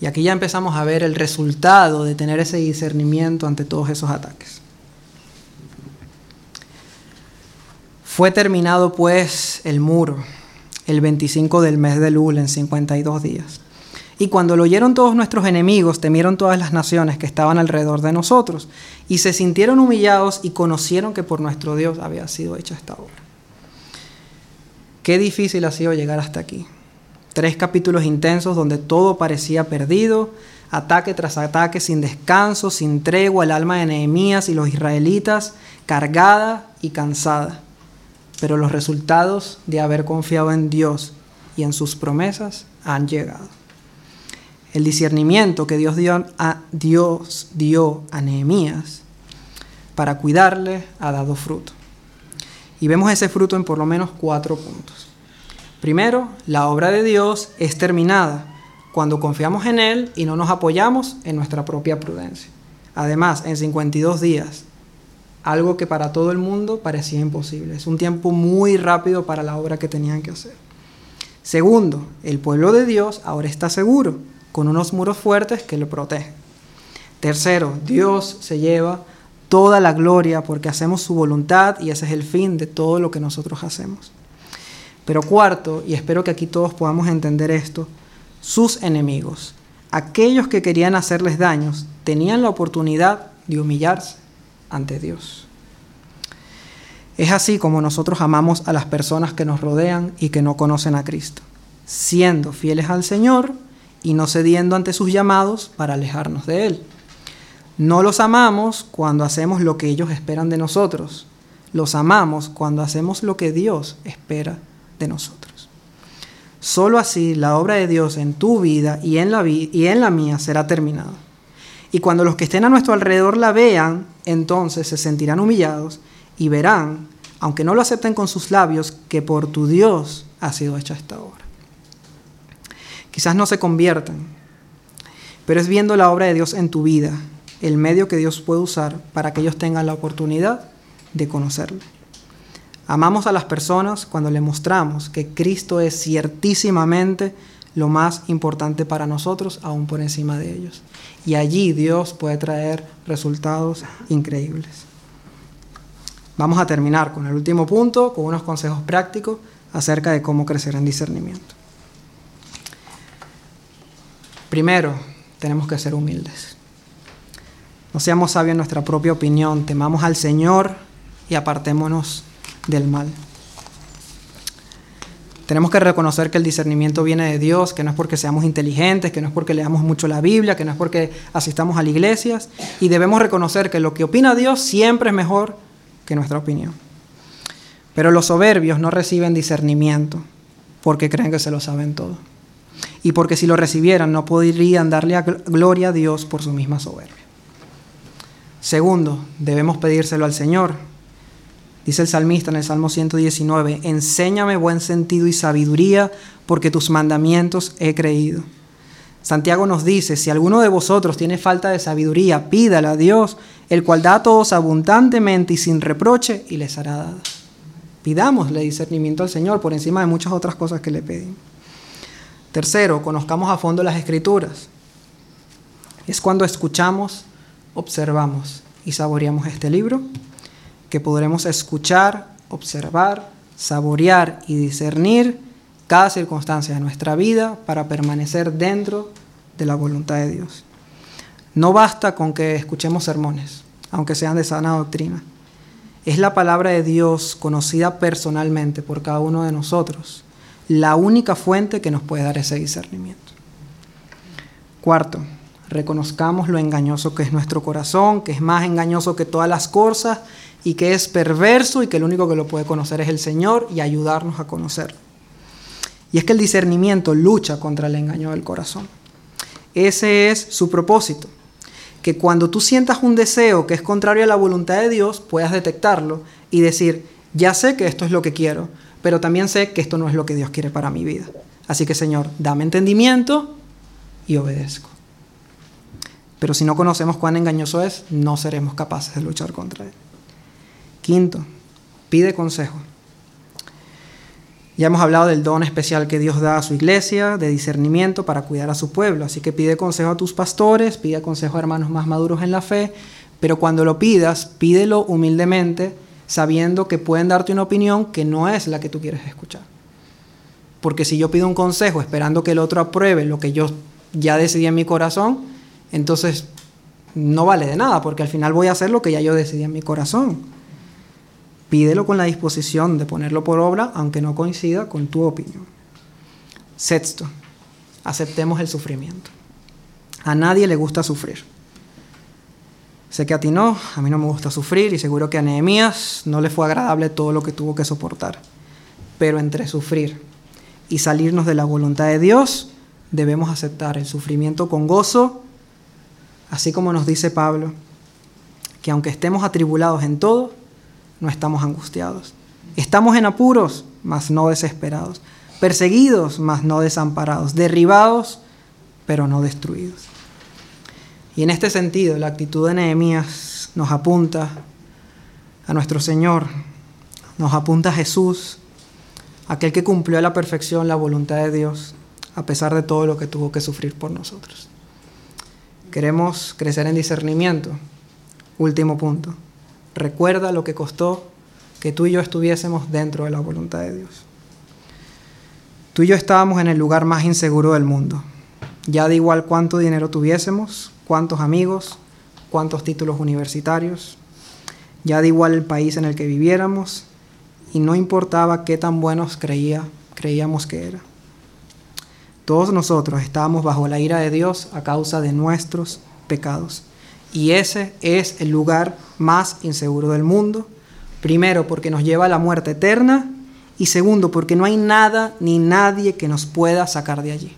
Y aquí ya empezamos a ver el resultado de tener ese discernimiento ante todos esos ataques. Fue terminado pues el muro el 25 del mes de Lul en 52 días. Y cuando lo oyeron todos nuestros enemigos, temieron todas las naciones que estaban alrededor de nosotros, y se sintieron humillados y conocieron que por nuestro Dios había sido hecha esta obra. Qué difícil ha sido llegar hasta aquí. Tres capítulos intensos donde todo parecía perdido, ataque tras ataque sin descanso, sin tregua, el alma de Nehemías y los israelitas cargada y cansada pero los resultados de haber confiado en Dios y en sus promesas han llegado. El discernimiento que Dios dio a, Dios dio a Nehemías para cuidarle ha dado fruto. Y vemos ese fruto en por lo menos cuatro puntos. Primero, la obra de Dios es terminada cuando confiamos en Él y no nos apoyamos en nuestra propia prudencia. Además, en 52 días algo que para todo el mundo parecía imposible. Es un tiempo muy rápido para la obra que tenían que hacer. Segundo, el pueblo de Dios ahora está seguro, con unos muros fuertes que lo protegen. Tercero, Dios se lleva toda la gloria porque hacemos su voluntad y ese es el fin de todo lo que nosotros hacemos. Pero cuarto, y espero que aquí todos podamos entender esto, sus enemigos, aquellos que querían hacerles daños, tenían la oportunidad de humillarse ante Dios. Es así como nosotros amamos a las personas que nos rodean y que no conocen a Cristo, siendo fieles al Señor y no cediendo ante sus llamados para alejarnos de Él. No los amamos cuando hacemos lo que ellos esperan de nosotros, los amamos cuando hacemos lo que Dios espera de nosotros. Solo así la obra de Dios en tu vida y en la, y en la mía será terminada. Y cuando los que estén a nuestro alrededor la vean, entonces se sentirán humillados y verán, aunque no lo acepten con sus labios, que por tu Dios ha sido hecha esta obra. Quizás no se conviertan, pero es viendo la obra de Dios en tu vida, el medio que Dios puede usar para que ellos tengan la oportunidad de conocerle. Amamos a las personas cuando le mostramos que Cristo es ciertísimamente lo más importante para nosotros, aún por encima de ellos. Y allí Dios puede traer resultados increíbles. Vamos a terminar con el último punto, con unos consejos prácticos acerca de cómo crecer en discernimiento. Primero, tenemos que ser humildes. No seamos sabios en nuestra propia opinión, temamos al Señor y apartémonos del mal. Tenemos que reconocer que el discernimiento viene de Dios, que no es porque seamos inteligentes, que no es porque leamos mucho la Biblia, que no es porque asistamos a las iglesias, y debemos reconocer que lo que opina Dios siempre es mejor que nuestra opinión. Pero los soberbios no reciben discernimiento porque creen que se lo saben todo. Y porque si lo recibieran no podrían darle gloria a Dios por su misma soberbia. Segundo, debemos pedírselo al Señor Dice el salmista en el Salmo 119, enséñame buen sentido y sabiduría, porque tus mandamientos he creído. Santiago nos dice, si alguno de vosotros tiene falta de sabiduría, pídala a Dios, el cual da a todos abundantemente y sin reproche, y les hará dada. Pidámosle discernimiento al Señor por encima de muchas otras cosas que le pedimos. Tercero, conozcamos a fondo las escrituras. Es cuando escuchamos, observamos y saboreamos este libro que podremos escuchar, observar, saborear y discernir cada circunstancia de nuestra vida para permanecer dentro de la voluntad de Dios. No basta con que escuchemos sermones, aunque sean de sana doctrina. Es la palabra de Dios conocida personalmente por cada uno de nosotros, la única fuente que nos puede dar ese discernimiento. Cuarto, reconozcamos lo engañoso que es nuestro corazón, que es más engañoso que todas las cosas y que es perverso y que el único que lo puede conocer es el Señor y ayudarnos a conocerlo. Y es que el discernimiento lucha contra el engaño del corazón. Ese es su propósito. Que cuando tú sientas un deseo que es contrario a la voluntad de Dios, puedas detectarlo y decir, ya sé que esto es lo que quiero, pero también sé que esto no es lo que Dios quiere para mi vida. Así que Señor, dame entendimiento y obedezco. Pero si no conocemos cuán engañoso es, no seremos capaces de luchar contra él. Quinto, pide consejo. Ya hemos hablado del don especial que Dios da a su iglesia, de discernimiento para cuidar a su pueblo. Así que pide consejo a tus pastores, pide consejo a hermanos más maduros en la fe, pero cuando lo pidas, pídelo humildemente, sabiendo que pueden darte una opinión que no es la que tú quieres escuchar. Porque si yo pido un consejo esperando que el otro apruebe lo que yo ya decidí en mi corazón, entonces no vale de nada, porque al final voy a hacer lo que ya yo decidí en mi corazón. Pídelo con la disposición de ponerlo por obra, aunque no coincida con tu opinión. Sexto, aceptemos el sufrimiento. A nadie le gusta sufrir. Sé que a ti no, a mí no me gusta sufrir y seguro que a Nehemías no le fue agradable todo lo que tuvo que soportar. Pero entre sufrir y salirnos de la voluntad de Dios, debemos aceptar el sufrimiento con gozo, así como nos dice Pablo, que aunque estemos atribulados en todo, no estamos angustiados. Estamos en apuros, mas no desesperados. Perseguidos, mas no desamparados. Derribados, pero no destruidos. Y en este sentido, la actitud de Nehemías nos apunta a nuestro Señor, nos apunta a Jesús, aquel que cumplió a la perfección la voluntad de Dios, a pesar de todo lo que tuvo que sufrir por nosotros. Queremos crecer en discernimiento. Último punto. Recuerda lo que costó que tú y yo estuviésemos dentro de la voluntad de Dios. Tú y yo estábamos en el lugar más inseguro del mundo. Ya da igual cuánto dinero tuviésemos, cuántos amigos, cuántos títulos universitarios. Ya da igual el país en el que viviéramos y no importaba qué tan buenos creía, creíamos que era. Todos nosotros estábamos bajo la ira de Dios a causa de nuestros pecados. Y ese es el lugar más inseguro del mundo. Primero, porque nos lleva a la muerte eterna. Y segundo, porque no hay nada ni nadie que nos pueda sacar de allí,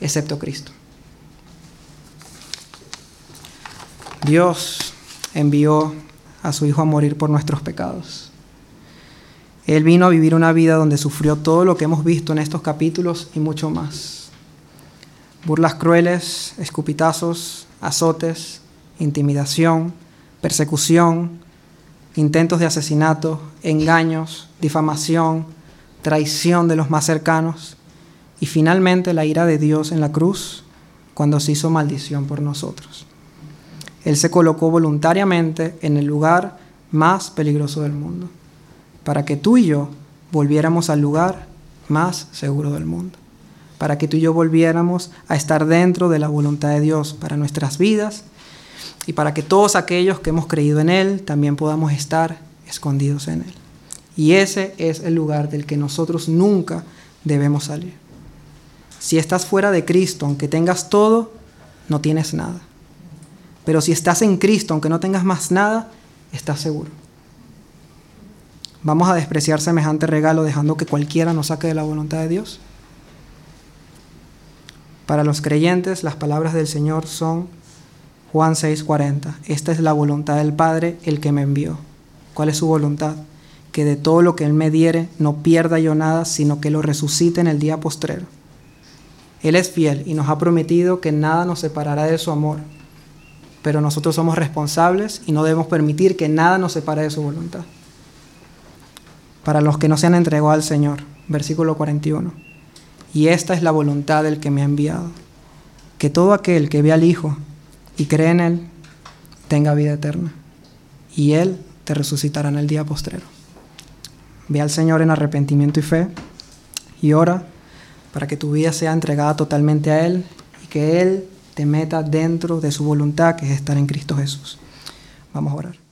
excepto Cristo. Dios envió a su Hijo a morir por nuestros pecados. Él vino a vivir una vida donde sufrió todo lo que hemos visto en estos capítulos y mucho más. Burlas crueles, escupitazos, azotes, intimidación, persecución, intentos de asesinato, engaños, difamación, traición de los más cercanos y finalmente la ira de Dios en la cruz cuando se hizo maldición por nosotros. Él se colocó voluntariamente en el lugar más peligroso del mundo, para que tú y yo volviéramos al lugar más seguro del mundo para que tú y yo volviéramos a estar dentro de la voluntad de Dios para nuestras vidas y para que todos aquellos que hemos creído en Él también podamos estar escondidos en Él. Y ese es el lugar del que nosotros nunca debemos salir. Si estás fuera de Cristo, aunque tengas todo, no tienes nada. Pero si estás en Cristo, aunque no tengas más nada, estás seguro. ¿Vamos a despreciar semejante regalo dejando que cualquiera nos saque de la voluntad de Dios? Para los creyentes, las palabras del Señor son Juan 6:40. Esta es la voluntad del Padre, el que me envió. ¿Cuál es su voluntad? Que de todo lo que Él me diere no pierda yo nada, sino que lo resucite en el día postrero. Él es fiel y nos ha prometido que nada nos separará de su amor. Pero nosotros somos responsables y no debemos permitir que nada nos separe de su voluntad. Para los que no se han entregado al Señor, versículo 41. Y esta es la voluntad del que me ha enviado, que todo aquel que ve al Hijo y cree en Él tenga vida eterna, y Él te resucitará en el día postrero. Ve al Señor en arrepentimiento y fe, y ora para que tu vida sea entregada totalmente a Él y que Él te meta dentro de su voluntad, que es estar en Cristo Jesús. Vamos a orar.